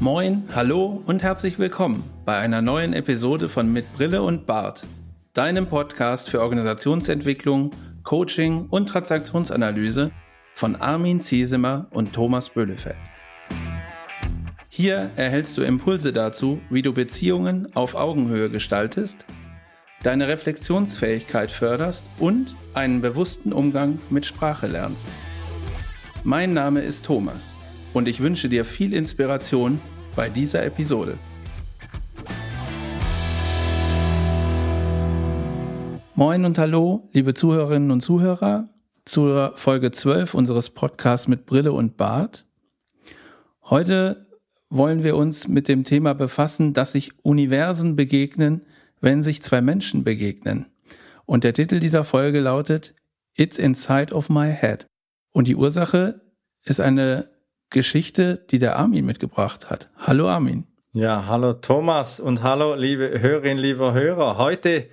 Moin, hallo und herzlich willkommen bei einer neuen Episode von Mit Brille und Bart, deinem Podcast für Organisationsentwicklung, Coaching und Transaktionsanalyse von Armin Ziesemer und Thomas Böhlefeld. Hier erhältst du Impulse dazu, wie du Beziehungen auf Augenhöhe gestaltest, deine Reflexionsfähigkeit förderst und einen bewussten Umgang mit Sprache lernst. Mein Name ist Thomas und ich wünsche dir viel Inspiration bei dieser Episode. Moin und hallo, liebe Zuhörerinnen und Zuhörer, zur Folge 12 unseres Podcasts mit Brille und Bart. Heute wollen wir uns mit dem Thema befassen, dass sich Universen begegnen, wenn sich zwei Menschen begegnen. Und der Titel dieser Folge lautet It's Inside of My Head. Und die Ursache ist eine Geschichte, die der Armin mitgebracht hat. Hallo Armin. Ja, hallo Thomas und hallo liebe Hörerinnen, lieber Hörer. Heute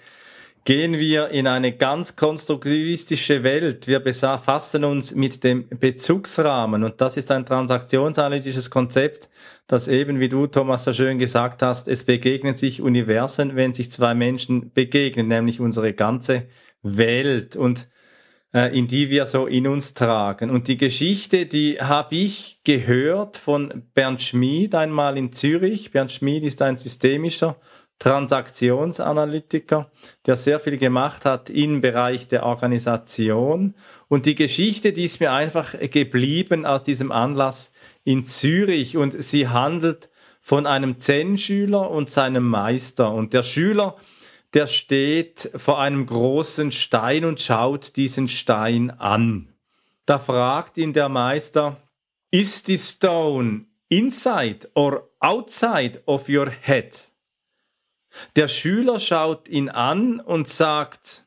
gehen wir in eine ganz konstruktivistische Welt. Wir befassen uns mit dem Bezugsrahmen und das ist ein transaktionsanalytisches Konzept, das eben, wie du Thomas so schön gesagt hast, es begegnen sich Universen, wenn sich zwei Menschen begegnen, nämlich unsere ganze Welt. Und in die wir so in uns tragen. Und die Geschichte, die habe ich gehört von Bernd Schmid einmal in Zürich. Bernd Schmid ist ein systemischer Transaktionsanalytiker, der sehr viel gemacht hat im Bereich der Organisation. Und die Geschichte, die ist mir einfach geblieben aus diesem Anlass in Zürich und sie handelt von einem Zen-Schüler und seinem Meister. Und der Schüler, der steht vor einem großen Stein und schaut diesen Stein an. Da fragt ihn der Meister, ist die Stone inside or outside of your head? Der Schüler schaut ihn an und sagt,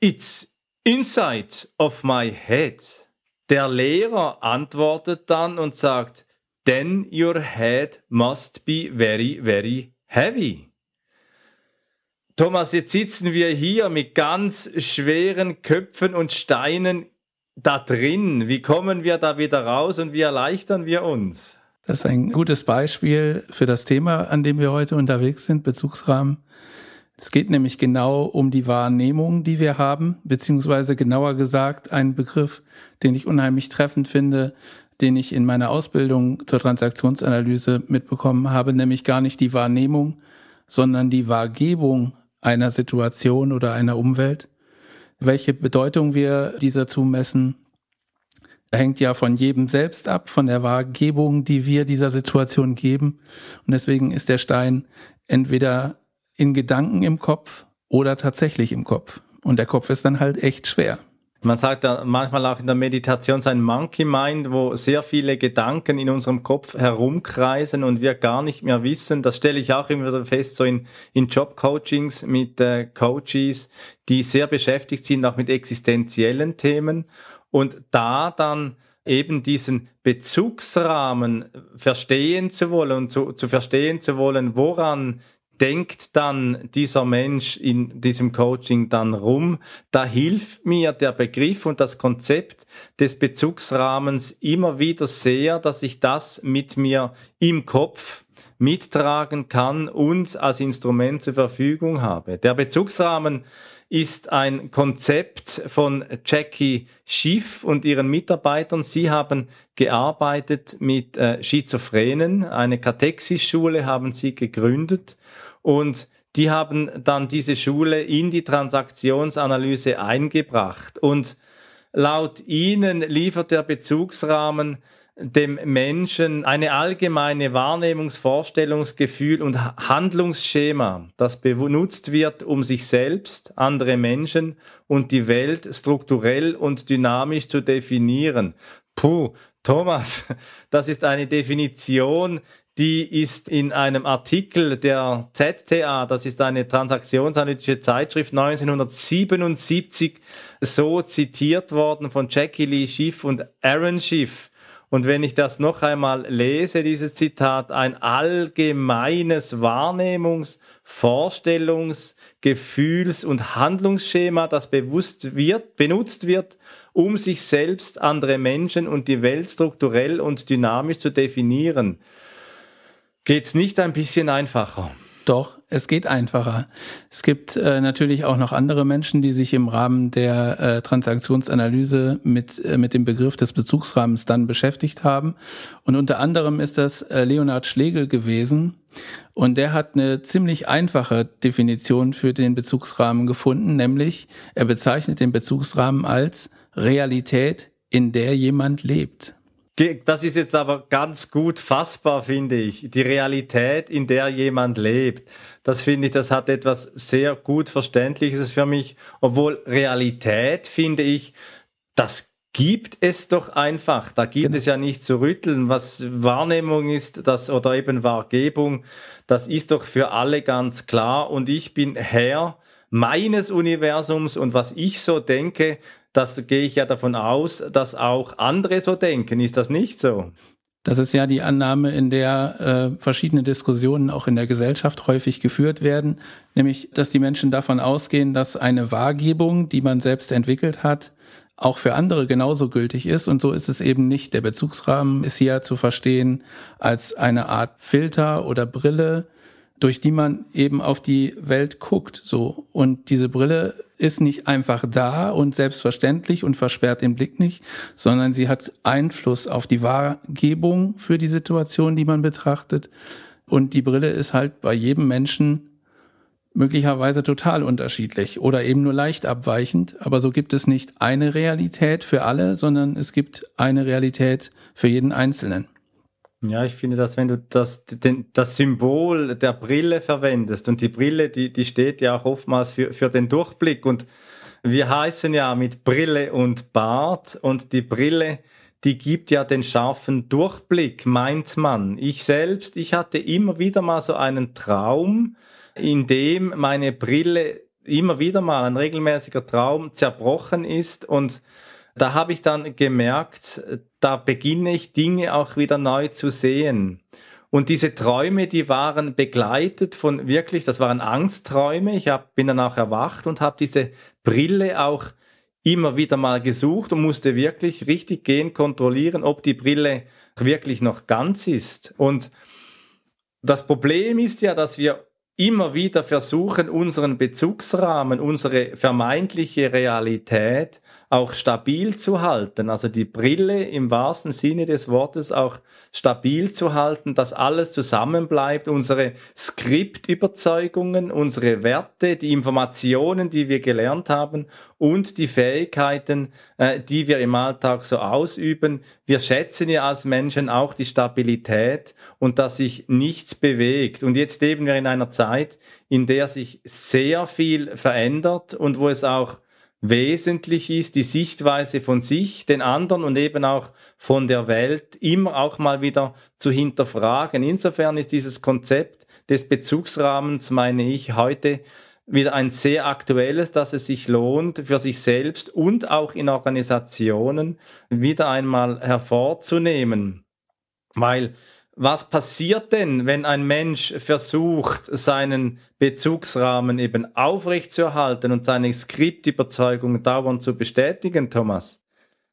It's inside of my head. Der Lehrer antwortet dann und sagt, Then your head must be very, very heavy. Thomas, jetzt sitzen wir hier mit ganz schweren Köpfen und Steinen da drin. Wie kommen wir da wieder raus und wie erleichtern wir uns? Das ist ein gutes Beispiel für das Thema, an dem wir heute unterwegs sind, Bezugsrahmen. Es geht nämlich genau um die Wahrnehmung, die wir haben, beziehungsweise genauer gesagt ein Begriff, den ich unheimlich treffend finde, den ich in meiner Ausbildung zur Transaktionsanalyse mitbekommen habe, nämlich gar nicht die Wahrnehmung, sondern die Wahrgebung einer Situation oder einer Umwelt. Welche Bedeutung wir dieser zumessen, hängt ja von jedem selbst ab, von der Wahrgebung, die wir dieser Situation geben. Und deswegen ist der Stein entweder in Gedanken im Kopf oder tatsächlich im Kopf. Und der Kopf ist dann halt echt schwer. Man sagt ja manchmal auch in der Meditation sein Monkey Mind, wo sehr viele Gedanken in unserem Kopf herumkreisen und wir gar nicht mehr wissen. Das stelle ich auch immer wieder fest, so in, in Jobcoachings mit äh, Coaches, die sehr beschäftigt sind, auch mit existenziellen Themen. Und da dann eben diesen Bezugsrahmen verstehen zu wollen und zu, zu verstehen zu wollen, woran denkt dann dieser Mensch in diesem Coaching dann rum. Da hilft mir der Begriff und das Konzept des Bezugsrahmens immer wieder sehr, dass ich das mit mir im Kopf mittragen kann und als Instrument zur Verfügung habe. Der Bezugsrahmen ist ein Konzept von Jackie Schiff und ihren Mitarbeitern. Sie haben gearbeitet mit äh, Schizophrenen. Eine Katexis-Schule haben sie gegründet und die haben dann diese Schule in die Transaktionsanalyse eingebracht. Und laut ihnen liefert der Bezugsrahmen dem Menschen eine allgemeine Wahrnehmungsvorstellungsgefühl und Handlungsschema, das benutzt wird, um sich selbst, andere Menschen und die Welt strukturell und dynamisch zu definieren. Puh, Thomas, das ist eine Definition, die ist in einem Artikel der ZTA, das ist eine transaktionsanalytische Zeitschrift, 1977 so zitiert worden von Jackie Lee Schiff und Aaron Schiff. Und wenn ich das noch einmal lese, dieses Zitat, ein allgemeines Wahrnehmungs-, Vorstellungs-, Gefühls- und Handlungsschema, das bewusst wird, benutzt wird, um sich selbst, andere Menschen und die Welt strukturell und dynamisch zu definieren. Geht's nicht ein bisschen einfacher? Doch, es geht einfacher. Es gibt äh, natürlich auch noch andere Menschen, die sich im Rahmen der äh, Transaktionsanalyse mit, äh, mit dem Begriff des Bezugsrahmens dann beschäftigt haben. Und unter anderem ist das äh, Leonhard Schlegel gewesen. Und der hat eine ziemlich einfache Definition für den Bezugsrahmen gefunden, nämlich er bezeichnet den Bezugsrahmen als Realität, in der jemand lebt. Das ist jetzt aber ganz gut fassbar, finde ich. Die Realität, in der jemand lebt. Das finde ich, das hat etwas sehr gut Verständliches für mich. Obwohl Realität, finde ich, das gibt es doch einfach. Da gibt genau. es ja nicht zu rütteln. Was Wahrnehmung ist, das oder eben Wahrgebung, das ist doch für alle ganz klar. Und ich bin Herr meines Universums und was ich so denke, das gehe ich ja davon aus, dass auch andere so denken. Ist das nicht so? Das ist ja die Annahme, in der äh, verschiedene Diskussionen auch in der Gesellschaft häufig geführt werden, nämlich dass die Menschen davon ausgehen, dass eine Wahrgebung, die man selbst entwickelt hat, auch für andere genauso gültig ist. Und so ist es eben nicht. Der Bezugsrahmen ist hier zu verstehen als eine Art Filter oder Brille, durch die man eben auf die Welt guckt, so. Und diese Brille ist nicht einfach da und selbstverständlich und versperrt den Blick nicht, sondern sie hat Einfluss auf die Wahrgebung für die Situation, die man betrachtet. Und die Brille ist halt bei jedem Menschen möglicherweise total unterschiedlich oder eben nur leicht abweichend. Aber so gibt es nicht eine Realität für alle, sondern es gibt eine Realität für jeden Einzelnen. Ja, ich finde, dass wenn du das, den, das Symbol der Brille verwendest und die Brille, die, die steht ja auch oftmals für, für den Durchblick und wir heißen ja mit Brille und Bart und die Brille, die gibt ja den scharfen Durchblick, meint man. Ich selbst, ich hatte immer wieder mal so einen Traum, in dem meine Brille immer wieder mal ein regelmäßiger Traum zerbrochen ist und da habe ich dann gemerkt, da beginne ich Dinge auch wieder neu zu sehen. Und diese Träume, die waren begleitet von wirklich, das waren Angstträume. Ich hab, bin dann auch erwacht und habe diese Brille auch immer wieder mal gesucht und musste wirklich richtig gehen, kontrollieren, ob die Brille wirklich noch ganz ist. Und das Problem ist ja, dass wir immer wieder versuchen, unseren Bezugsrahmen, unsere vermeintliche Realität auch stabil zu halten, also die Brille im wahrsten Sinne des Wortes auch stabil zu halten, dass alles zusammenbleibt, unsere Skriptüberzeugungen, unsere Werte, die Informationen, die wir gelernt haben und die Fähigkeiten, äh, die wir im Alltag so ausüben. Wir schätzen ja als Menschen auch die Stabilität und dass sich nichts bewegt. Und jetzt leben wir in einer Zeit, in der sich sehr viel verändert und wo es auch wesentlich ist, die Sichtweise von sich, den anderen und eben auch von der Welt immer auch mal wieder zu hinterfragen. Insofern ist dieses Konzept des Bezugsrahmens, meine ich, heute wieder ein sehr aktuelles, dass es sich lohnt, für sich selbst und auch in Organisationen wieder einmal hervorzunehmen. Weil was passiert denn, wenn ein Mensch versucht, seinen Bezugsrahmen eben aufrechtzuerhalten und seine Skriptüberzeugung dauernd zu bestätigen, Thomas?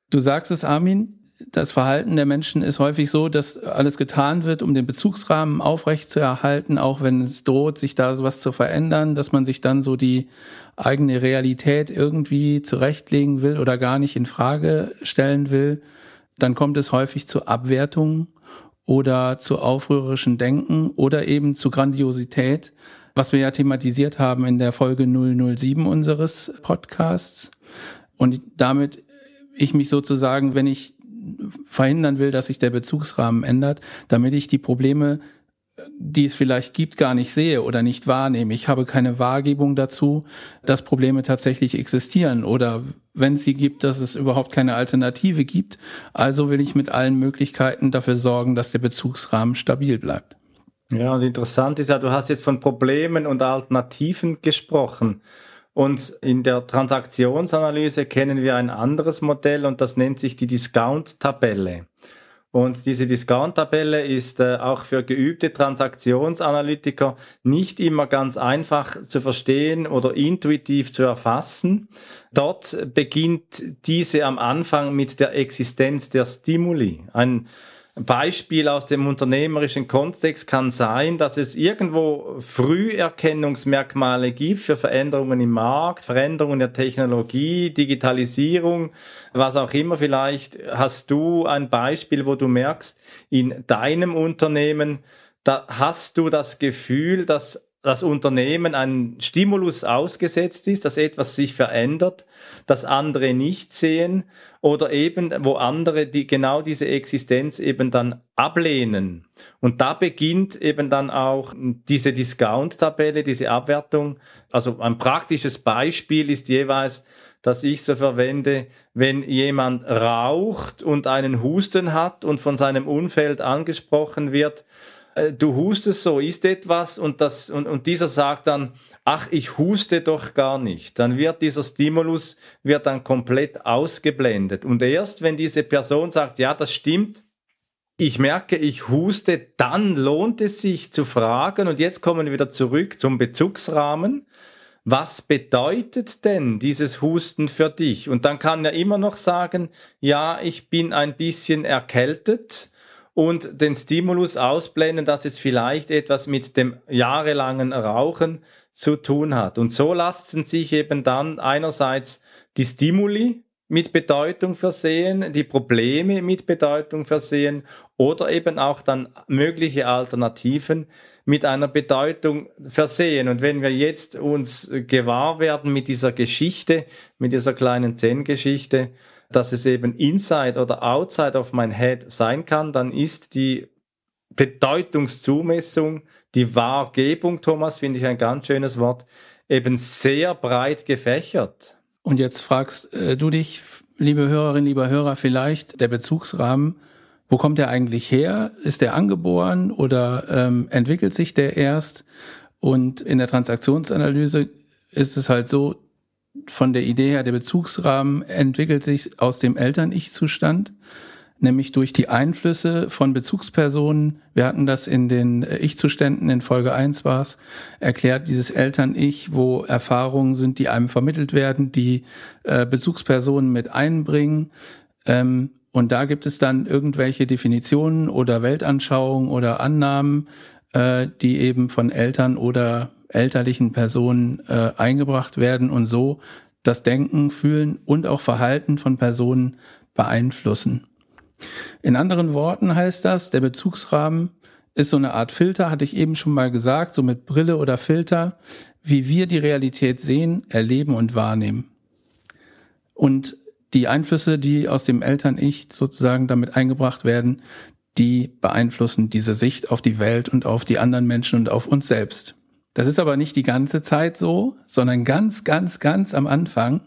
Du sagst es, Armin, das Verhalten der Menschen ist häufig so, dass alles getan wird, um den Bezugsrahmen aufrechtzuerhalten, auch wenn es droht, sich da sowas zu verändern, dass man sich dann so die eigene Realität irgendwie zurechtlegen will oder gar nicht in Frage stellen will. Dann kommt es häufig zu Abwertungen oder zu aufrührerischen Denken oder eben zu Grandiosität, was wir ja thematisiert haben in der Folge 007 unseres Podcasts. Und damit ich mich sozusagen, wenn ich verhindern will, dass sich der Bezugsrahmen ändert, damit ich die Probleme, die es vielleicht gibt, gar nicht sehe oder nicht wahrnehme. Ich habe keine Wahrgebung dazu, dass Probleme tatsächlich existieren oder wenn sie gibt, dass es überhaupt keine Alternative gibt. Also will ich mit allen Möglichkeiten dafür sorgen, dass der Bezugsrahmen stabil bleibt. Ja, und interessant ist ja, du hast jetzt von Problemen und Alternativen gesprochen. Und in der Transaktionsanalyse kennen wir ein anderes Modell und das nennt sich die Discount-Tabelle. Und diese Discount-Tabelle ist äh, auch für geübte Transaktionsanalytiker nicht immer ganz einfach zu verstehen oder intuitiv zu erfassen. Dort beginnt diese am Anfang mit der Existenz der Stimuli. Ein Beispiel aus dem unternehmerischen Kontext kann sein, dass es irgendwo Früherkennungsmerkmale gibt für Veränderungen im Markt, Veränderungen der Technologie, Digitalisierung, was auch immer. Vielleicht hast du ein Beispiel, wo du merkst, in deinem Unternehmen, da hast du das Gefühl, dass das Unternehmen einen Stimulus ausgesetzt ist, dass etwas sich verändert, das andere nicht sehen oder eben wo andere die genau diese Existenz eben dann ablehnen. Und da beginnt eben dann auch diese Discount-Tabelle, diese Abwertung. Also ein praktisches Beispiel ist jeweils, dass ich so verwende, wenn jemand raucht und einen Husten hat und von seinem Umfeld angesprochen wird, äh, du hustest so, ist etwas und, das, und, und dieser sagt dann, ach, ich huste doch gar nicht. Dann wird dieser Stimulus, wird dann komplett ausgeblendet. Und erst wenn diese Person sagt, ja, das stimmt, ich merke, ich huste, dann lohnt es sich zu fragen, und jetzt kommen wir wieder zurück zum Bezugsrahmen. Was bedeutet denn dieses Husten für dich? Und dann kann er immer noch sagen, ja, ich bin ein bisschen erkältet und den Stimulus ausblenden, dass es vielleicht etwas mit dem jahrelangen Rauchen zu tun hat. Und so lassen sich eben dann einerseits die Stimuli mit Bedeutung versehen, die Probleme mit Bedeutung versehen oder eben auch dann mögliche Alternativen mit einer Bedeutung versehen. Und wenn wir jetzt uns gewahr werden mit dieser Geschichte, mit dieser kleinen Zen-Geschichte, dass es eben inside oder outside of my head sein kann, dann ist die Bedeutungszumessung, die Wahrgebung, Thomas, finde ich ein ganz schönes Wort, eben sehr breit gefächert. Und jetzt fragst äh, du dich, liebe Hörerin, lieber Hörer, vielleicht der Bezugsrahmen, wo kommt der eigentlich her? Ist der angeboren oder ähm, entwickelt sich der erst? Und in der Transaktionsanalyse ist es halt so, von der Idee her, der Bezugsrahmen entwickelt sich aus dem Eltern-Ich-Zustand, nämlich durch die Einflüsse von Bezugspersonen. Wir hatten das in den Ich-Zuständen, in Folge 1 war es, erklärt, dieses Eltern-Ich, wo Erfahrungen sind, die einem vermittelt werden, die äh, Bezugspersonen mit einbringen. Ähm, und da gibt es dann irgendwelche Definitionen oder Weltanschauungen oder Annahmen, äh, die eben von Eltern oder elterlichen Personen äh, eingebracht werden und so das Denken, Fühlen und auch Verhalten von Personen beeinflussen. In anderen Worten heißt das, der Bezugsrahmen ist so eine Art Filter, hatte ich eben schon mal gesagt, so mit Brille oder Filter, wie wir die Realität sehen, erleben und wahrnehmen. Und die Einflüsse, die aus dem Eltern-Ich sozusagen damit eingebracht werden, die beeinflussen diese Sicht auf die Welt und auf die anderen Menschen und auf uns selbst. Das ist aber nicht die ganze Zeit so, sondern ganz, ganz, ganz am Anfang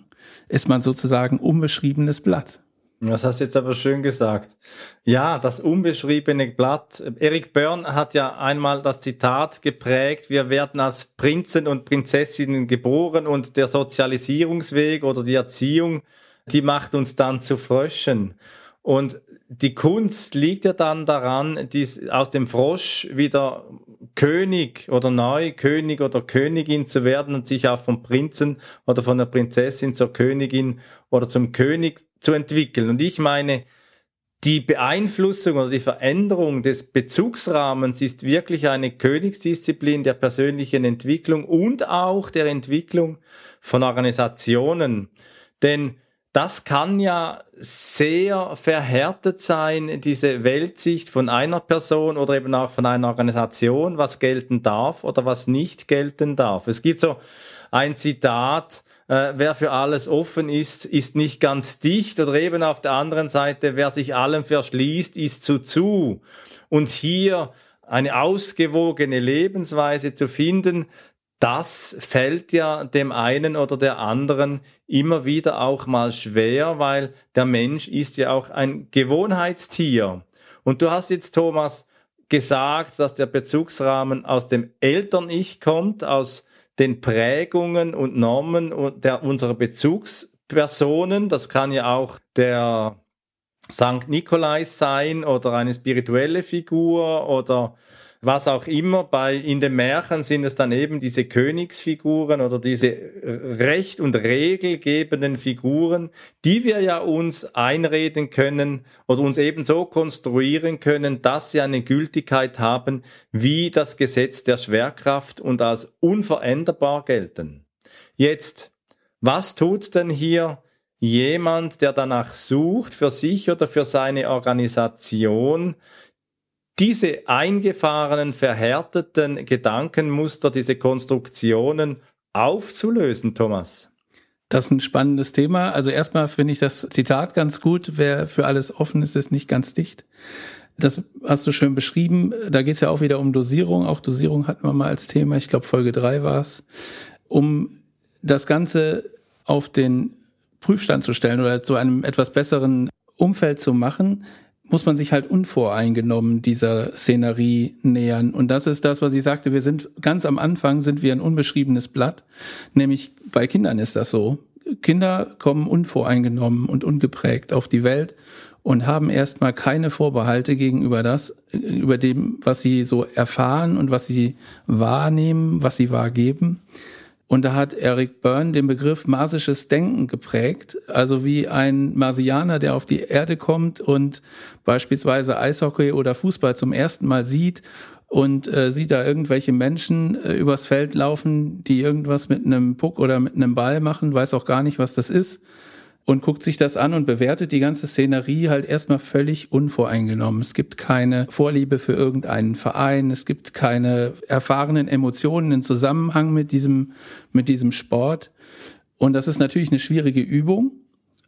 ist man sozusagen unbeschriebenes Blatt. Das hast du jetzt aber schön gesagt. Ja, das unbeschriebene Blatt. Erik Börn hat ja einmal das Zitat geprägt, wir werden als Prinzen und Prinzessinnen geboren und der Sozialisierungsweg oder die Erziehung, die macht uns dann zu Fröschen. Und die Kunst liegt ja dann daran, dies aus dem Frosch wieder König oder neu König oder Königin zu werden und sich auch vom Prinzen oder von der Prinzessin zur Königin oder zum König zu entwickeln. Und ich meine, die Beeinflussung oder die Veränderung des Bezugsrahmens ist wirklich eine Königsdisziplin der persönlichen Entwicklung und auch der Entwicklung von Organisationen. Denn das kann ja sehr verhärtet sein, diese Weltsicht von einer Person oder eben auch von einer Organisation, was gelten darf oder was nicht gelten darf. Es gibt so ein Zitat, äh, wer für alles offen ist, ist nicht ganz dicht oder eben auf der anderen Seite, wer sich allem verschließt, ist zu zu. Und hier eine ausgewogene Lebensweise zu finden, das fällt ja dem einen oder der anderen immer wieder auch mal schwer, weil der Mensch ist ja auch ein Gewohnheitstier. Und du hast jetzt, Thomas, gesagt, dass der Bezugsrahmen aus dem Eltern-Ich kommt, aus den Prägungen und Normen der, unserer Bezugspersonen. Das kann ja auch der Sankt Nikolais sein oder eine spirituelle Figur oder was auch immer. Bei, in den Märchen sind es dann eben diese Königsfiguren oder diese recht- und regelgebenden Figuren, die wir ja uns einreden können oder uns eben so konstruieren können, dass sie eine Gültigkeit haben wie das Gesetz der Schwerkraft und als unveränderbar gelten. Jetzt, was tut denn hier jemand, der danach sucht, für sich oder für seine Organisation, diese eingefahrenen, verhärteten Gedankenmuster, diese Konstruktionen aufzulösen, Thomas? Das ist ein spannendes Thema. Also erstmal finde ich das Zitat ganz gut. Wer für alles offen ist, ist nicht ganz dicht. Das hast du schön beschrieben. Da geht es ja auch wieder um Dosierung. Auch Dosierung hatten wir mal als Thema. Ich glaube, Folge drei war es. Um das Ganze auf den Prüfstand zu stellen oder zu einem etwas besseren Umfeld zu machen, muss man sich halt unvoreingenommen dieser Szenerie nähern. Und das ist das, was ich sagte. Wir sind ganz am Anfang sind wir ein unbeschriebenes Blatt. Nämlich bei Kindern ist das so. Kinder kommen unvoreingenommen und ungeprägt auf die Welt und haben erstmal keine Vorbehalte gegenüber das, über dem, was sie so erfahren und was sie wahrnehmen, was sie wahrgeben. Und da hat Eric Byrne den Begriff marsisches Denken geprägt, also wie ein Marsianer, der auf die Erde kommt und beispielsweise Eishockey oder Fußball zum ersten Mal sieht und äh, sieht da irgendwelche Menschen äh, übers Feld laufen, die irgendwas mit einem Puck oder mit einem Ball machen, weiß auch gar nicht, was das ist und guckt sich das an und bewertet die ganze Szenerie halt erstmal völlig unvoreingenommen. Es gibt keine Vorliebe für irgendeinen Verein, es gibt keine erfahrenen Emotionen in Zusammenhang mit diesem, mit diesem Sport. Und das ist natürlich eine schwierige Übung,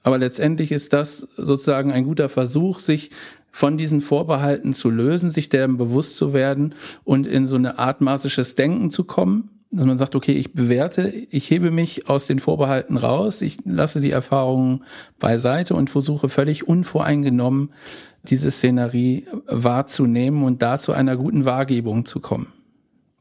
aber letztendlich ist das sozusagen ein guter Versuch, sich von diesen Vorbehalten zu lösen, sich deren bewusst zu werden und in so eine Art maßisches Denken zu kommen dass man sagt, okay, ich bewerte, ich hebe mich aus den Vorbehalten raus, ich lasse die Erfahrungen beiseite und versuche völlig unvoreingenommen diese Szenerie wahrzunehmen und da zu einer guten Wahrgebung zu kommen.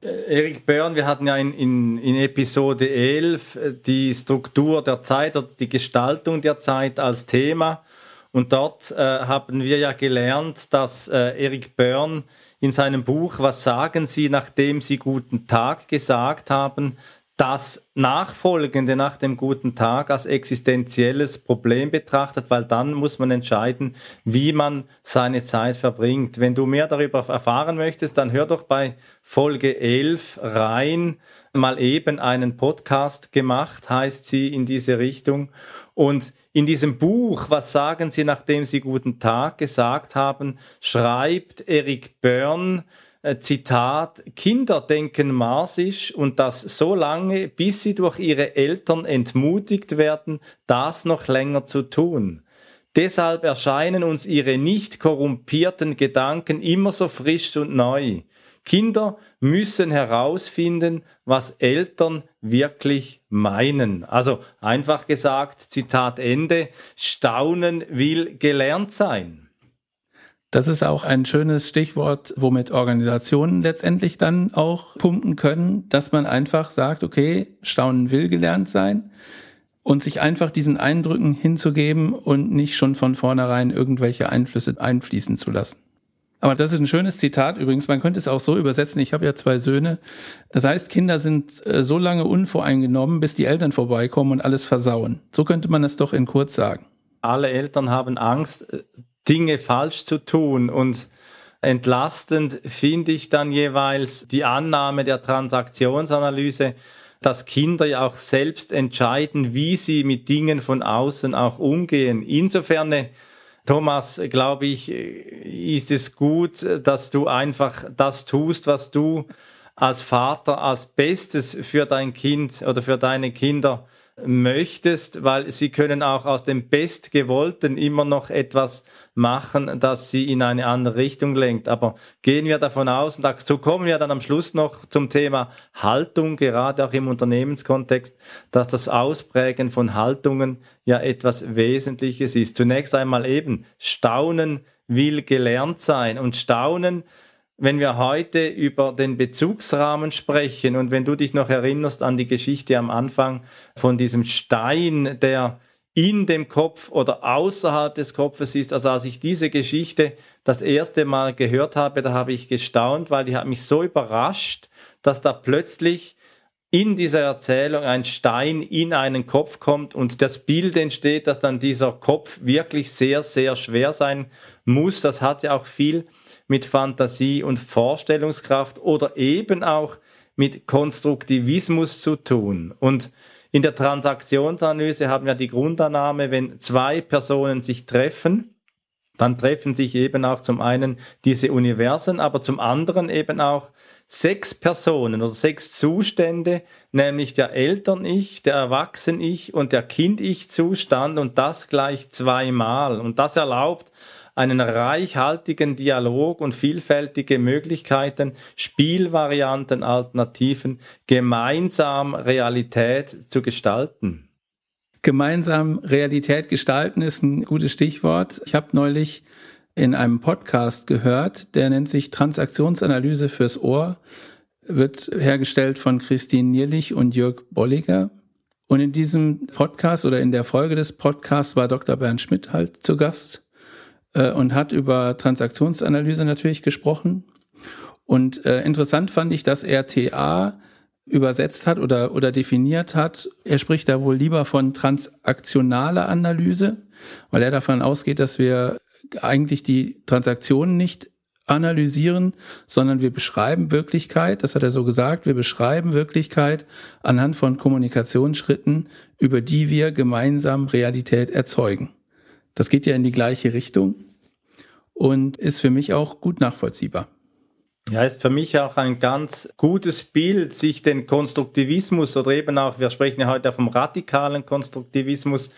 Erik Börn, wir hatten ja in, in, in Episode 11 äh, die Struktur der Zeit oder die Gestaltung der Zeit als Thema. Und dort äh, haben wir ja gelernt, dass äh, Erik Börn in seinem Buch Was sagen Sie, nachdem Sie guten Tag gesagt haben, das Nachfolgende nach dem guten Tag als existenzielles Problem betrachtet, weil dann muss man entscheiden, wie man seine Zeit verbringt. Wenn du mehr darüber erfahren möchtest, dann hör doch bei Folge 11 rein, mal eben einen Podcast gemacht, heißt sie in diese Richtung. Und in diesem Buch, was sagen Sie, nachdem Sie guten Tag gesagt haben, schreibt Eric Byrne, äh, Zitat, Kinder denken marsisch und das so lange, bis sie durch ihre Eltern entmutigt werden, das noch länger zu tun. Deshalb erscheinen uns ihre nicht korrumpierten Gedanken immer so frisch und neu. Kinder müssen herausfinden, was Eltern wirklich meinen. Also einfach gesagt, Zitat Ende, Staunen will gelernt sein. Das ist auch ein schönes Stichwort, womit Organisationen letztendlich dann auch punkten können, dass man einfach sagt, okay, Staunen will gelernt sein und sich einfach diesen Eindrücken hinzugeben und nicht schon von vornherein irgendwelche Einflüsse einfließen zu lassen. Aber das ist ein schönes Zitat übrigens. Man könnte es auch so übersetzen. Ich habe ja zwei Söhne. Das heißt, Kinder sind äh, so lange unvoreingenommen, bis die Eltern vorbeikommen und alles versauen. So könnte man es doch in kurz sagen. Alle Eltern haben Angst, äh, Dinge falsch zu tun und entlastend finde ich dann jeweils die Annahme der Transaktionsanalyse, dass Kinder ja auch selbst entscheiden, wie sie mit Dingen von außen auch umgehen. Insofern Thomas, glaube ich, ist es gut, dass du einfach das tust, was du als Vater als Bestes für dein Kind oder für deine Kinder möchtest, weil sie können auch aus dem Bestgewollten immer noch etwas machen, das sie in eine andere Richtung lenkt. Aber gehen wir davon aus, und dazu kommen wir dann am Schluss noch zum Thema Haltung, gerade auch im Unternehmenskontext, dass das Ausprägen von Haltungen ja etwas Wesentliches ist. Zunächst einmal eben, Staunen will gelernt sein und Staunen wenn wir heute über den Bezugsrahmen sprechen und wenn du dich noch erinnerst an die Geschichte am Anfang von diesem Stein, der in dem Kopf oder außerhalb des Kopfes ist. Also als ich diese Geschichte das erste Mal gehört habe, da habe ich gestaunt, weil die hat mich so überrascht, dass da plötzlich in dieser Erzählung ein Stein in einen Kopf kommt und das Bild entsteht, dass dann dieser Kopf wirklich sehr, sehr schwer sein muss. Das hat ja auch viel mit Fantasie und Vorstellungskraft oder eben auch mit Konstruktivismus zu tun. Und in der Transaktionsanalyse haben wir die Grundannahme, wenn zwei Personen sich treffen, dann treffen sich eben auch zum einen diese Universen, aber zum anderen eben auch sechs Personen oder sechs Zustände, nämlich der Eltern-Ich, der Erwachsen-Ich und der Kind-Ich-Zustand und das gleich zweimal. Und das erlaubt einen reichhaltigen Dialog und vielfältige Möglichkeiten, Spielvarianten, Alternativen, gemeinsam Realität zu gestalten. Gemeinsam Realität gestalten ist ein gutes Stichwort. Ich habe neulich in einem Podcast gehört, der nennt sich Transaktionsanalyse fürs Ohr, wird hergestellt von Christine Nierlich und Jörg Bolliger. Und in diesem Podcast oder in der Folge des Podcasts war Dr. Bernd Schmidt halt zu Gast äh, und hat über Transaktionsanalyse natürlich gesprochen. Und äh, interessant fand ich, dass er TA übersetzt hat oder, oder definiert hat. Er spricht da wohl lieber von transaktionaler Analyse, weil er davon ausgeht, dass wir eigentlich die Transaktionen nicht analysieren, sondern wir beschreiben Wirklichkeit, das hat er so gesagt, wir beschreiben Wirklichkeit anhand von Kommunikationsschritten, über die wir gemeinsam Realität erzeugen. Das geht ja in die gleiche Richtung und ist für mich auch gut nachvollziehbar. Ja, ist für mich auch ein ganz gutes Bild, sich den Konstruktivismus oder eben auch, wir sprechen ja heute vom radikalen Konstruktivismus,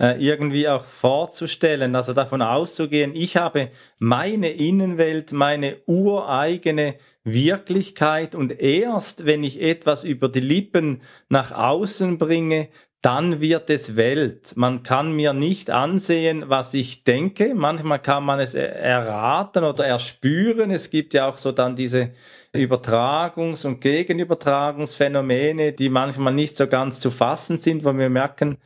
äh, irgendwie auch vorzustellen, also davon auszugehen, ich habe meine Innenwelt, meine ureigene Wirklichkeit und erst wenn ich etwas über die Lippen nach außen bringe, dann wird es Welt. Man kann mir nicht ansehen, was ich denke. Manchmal kann man es erraten oder erspüren. Es gibt ja auch so dann diese Übertragungs- und Gegenübertragungsphänomene, die manchmal nicht so ganz zu fassen sind, wo wir merken,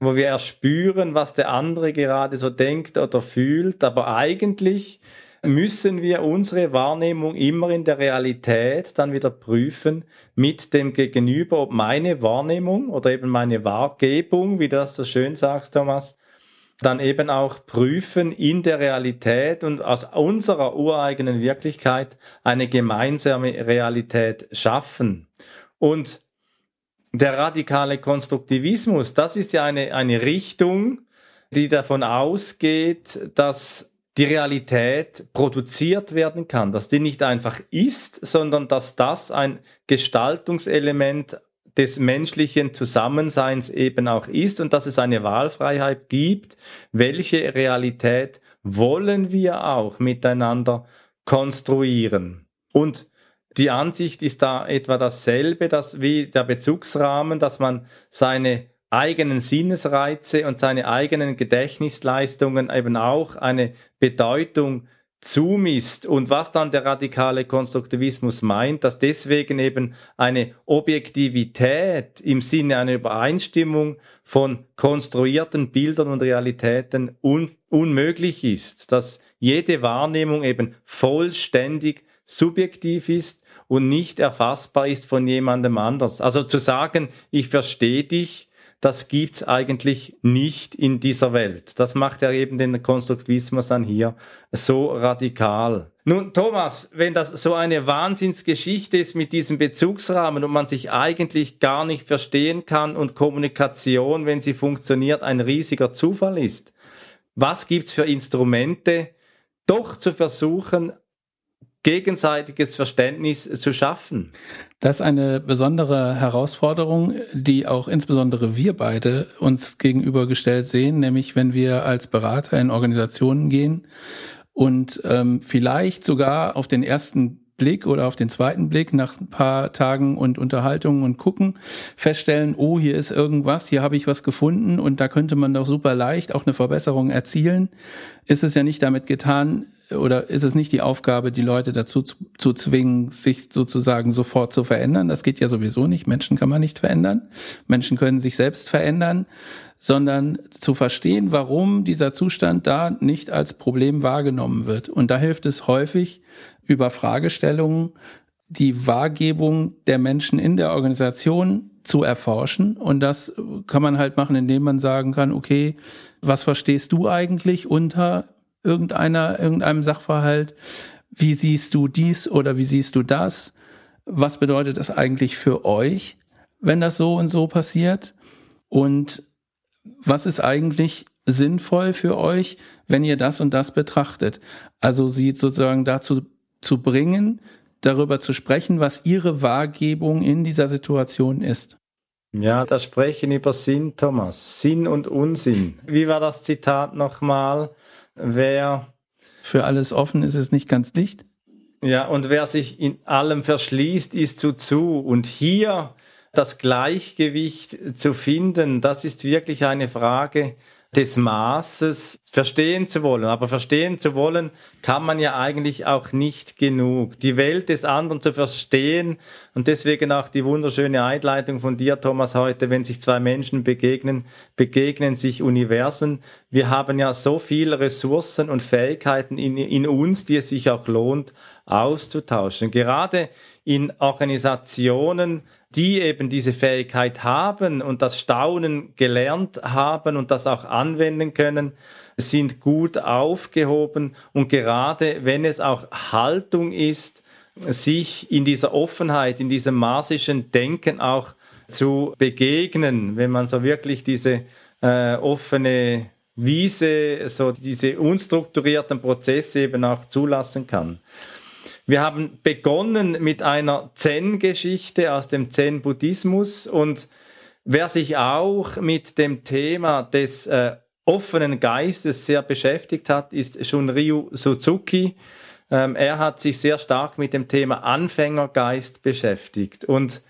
wo wir erspüren, was der andere gerade so denkt oder fühlt. Aber eigentlich müssen wir unsere Wahrnehmung immer in der Realität dann wieder prüfen mit dem Gegenüber, ob meine Wahrnehmung oder eben meine Wahrgebung, wie du das so schön sagst, Thomas, dann eben auch prüfen in der Realität und aus unserer ureigenen Wirklichkeit eine gemeinsame Realität schaffen. Und der radikale Konstruktivismus, das ist ja eine, eine Richtung, die davon ausgeht, dass die Realität produziert werden kann, dass die nicht einfach ist, sondern dass das ein Gestaltungselement des menschlichen Zusammenseins eben auch ist und dass es eine Wahlfreiheit gibt, welche Realität wollen wir auch miteinander konstruieren. Und die Ansicht ist da etwa dasselbe, dass wie der Bezugsrahmen, dass man seine eigenen Sinnesreize und seine eigenen Gedächtnisleistungen eben auch eine Bedeutung zumisst und was dann der radikale Konstruktivismus meint, dass deswegen eben eine Objektivität im Sinne einer Übereinstimmung von konstruierten Bildern und Realitäten un unmöglich ist, dass jede Wahrnehmung eben vollständig subjektiv ist und nicht erfassbar ist von jemandem anders. Also zu sagen, ich verstehe dich, das gibt's eigentlich nicht in dieser Welt. Das macht ja eben den Konstruktivismus dann hier so radikal. Nun, Thomas, wenn das so eine Wahnsinnsgeschichte ist mit diesem Bezugsrahmen und man sich eigentlich gar nicht verstehen kann und Kommunikation, wenn sie funktioniert, ein riesiger Zufall ist, was gibt's für Instrumente, doch zu versuchen, gegenseitiges Verständnis zu schaffen. Das ist eine besondere Herausforderung, die auch insbesondere wir beide uns gegenübergestellt sehen, nämlich wenn wir als Berater in Organisationen gehen und ähm, vielleicht sogar auf den ersten Blick oder auf den zweiten Blick nach ein paar Tagen und Unterhaltungen und gucken, feststellen, oh, hier ist irgendwas, hier habe ich was gefunden und da könnte man doch super leicht auch eine Verbesserung erzielen, ist es ja nicht damit getan, oder ist es nicht die Aufgabe, die Leute dazu zu, zu zwingen, sich sozusagen sofort zu verändern? Das geht ja sowieso nicht. Menschen kann man nicht verändern. Menschen können sich selbst verändern, sondern zu verstehen, warum dieser Zustand da nicht als Problem wahrgenommen wird. Und da hilft es häufig, über Fragestellungen die Wahrgebung der Menschen in der Organisation zu erforschen. Und das kann man halt machen, indem man sagen kann, okay, was verstehst du eigentlich unter irgendeiner, irgendeinem Sachverhalt? Wie siehst du dies oder wie siehst du das? Was bedeutet das eigentlich für euch, wenn das so und so passiert? Und was ist eigentlich sinnvoll für euch, wenn ihr das und das betrachtet? Also sie sozusagen dazu zu bringen, darüber zu sprechen, was ihre Wahrgebung in dieser Situation ist. Ja, da sprechen über Sinn, Thomas. Sinn und Unsinn. Wie war das Zitat nochmal? Wer für alles offen ist, ist nicht ganz dicht. Ja, und wer sich in allem verschließt, ist zu zu. Und hier das Gleichgewicht zu finden, das ist wirklich eine Frage, des Maßes verstehen zu wollen. Aber verstehen zu wollen kann man ja eigentlich auch nicht genug. Die Welt des anderen zu verstehen und deswegen auch die wunderschöne Einleitung von dir, Thomas, heute, wenn sich zwei Menschen begegnen, begegnen sich Universen. Wir haben ja so viele Ressourcen und Fähigkeiten in, in uns, die es sich auch lohnt, auszutauschen. Gerade in Organisationen, die eben diese Fähigkeit haben und das Staunen gelernt haben und das auch anwenden können, sind gut aufgehoben. Und gerade wenn es auch Haltung ist, sich in dieser Offenheit, in diesem marsischen Denken auch zu begegnen, wenn man so wirklich diese äh, offene Wiese, so diese unstrukturierten Prozesse eben auch zulassen kann. Wir haben begonnen mit einer Zen-Geschichte aus dem Zen-Buddhismus und wer sich auch mit dem Thema des äh, offenen Geistes sehr beschäftigt hat, ist Shunryu Suzuki. Ähm, er hat sich sehr stark mit dem Thema Anfängergeist beschäftigt und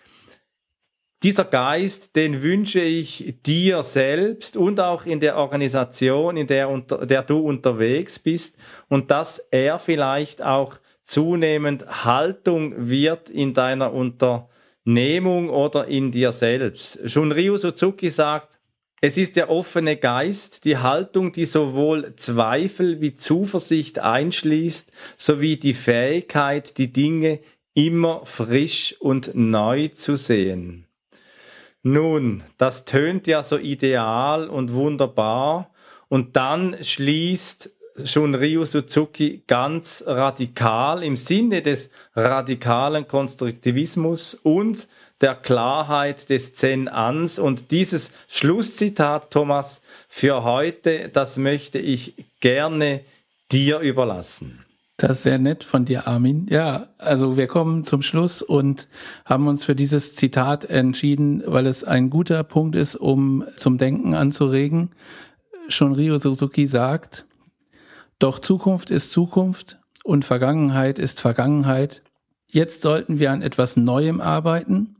dieser Geist, den wünsche ich dir selbst und auch in der Organisation, in der, unter, der du unterwegs bist und dass er vielleicht auch zunehmend Haltung wird in deiner Unternehmung oder in dir selbst. Shunryu Suzuki sagt, es ist der offene Geist, die Haltung, die sowohl Zweifel wie Zuversicht einschließt, sowie die Fähigkeit, die Dinge immer frisch und neu zu sehen. Nun, das tönt ja so ideal und wunderbar, und dann schließt schon Ryu Suzuki ganz radikal im Sinne des radikalen Konstruktivismus und der Klarheit des Zen-Ans. Und dieses Schlusszitat, Thomas, für heute, das möchte ich gerne dir überlassen. Das ist sehr nett von dir, Armin. Ja, also wir kommen zum Schluss und haben uns für dieses Zitat entschieden, weil es ein guter Punkt ist, um zum Denken anzuregen. Schon Ryo Suzuki sagt, doch Zukunft ist Zukunft und Vergangenheit ist Vergangenheit. Jetzt sollten wir an etwas Neuem arbeiten.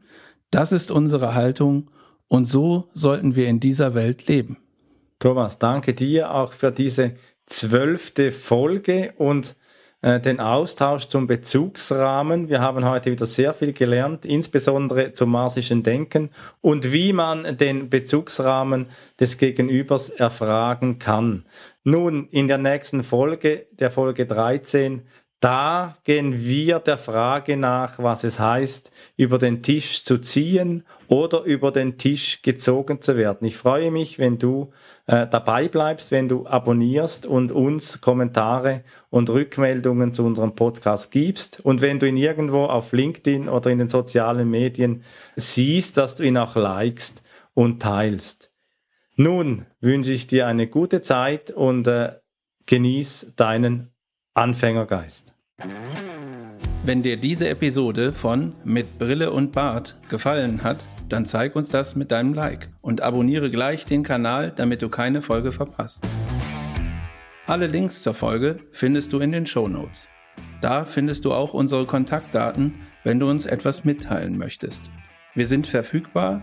Das ist unsere Haltung und so sollten wir in dieser Welt leben. Thomas, danke dir auch für diese zwölfte Folge und äh, den Austausch zum Bezugsrahmen. Wir haben heute wieder sehr viel gelernt, insbesondere zum marsischen Denken und wie man den Bezugsrahmen des Gegenübers erfragen kann. Nun, in der nächsten Folge, der Folge 13, da gehen wir der Frage nach, was es heißt, über den Tisch zu ziehen oder über den Tisch gezogen zu werden. Ich freue mich, wenn du äh, dabei bleibst, wenn du abonnierst und uns Kommentare und Rückmeldungen zu unserem Podcast gibst. Und wenn du ihn irgendwo auf LinkedIn oder in den sozialen Medien siehst, dass du ihn auch likest und teilst. Nun wünsche ich dir eine gute Zeit und äh, genieß deinen Anfängergeist. Wenn dir diese Episode von Mit Brille und Bart gefallen hat, dann zeig uns das mit deinem Like und abonniere gleich den Kanal, damit du keine Folge verpasst. Alle Links zur Folge findest du in den Show Notes. Da findest du auch unsere Kontaktdaten, wenn du uns etwas mitteilen möchtest. Wir sind verfügbar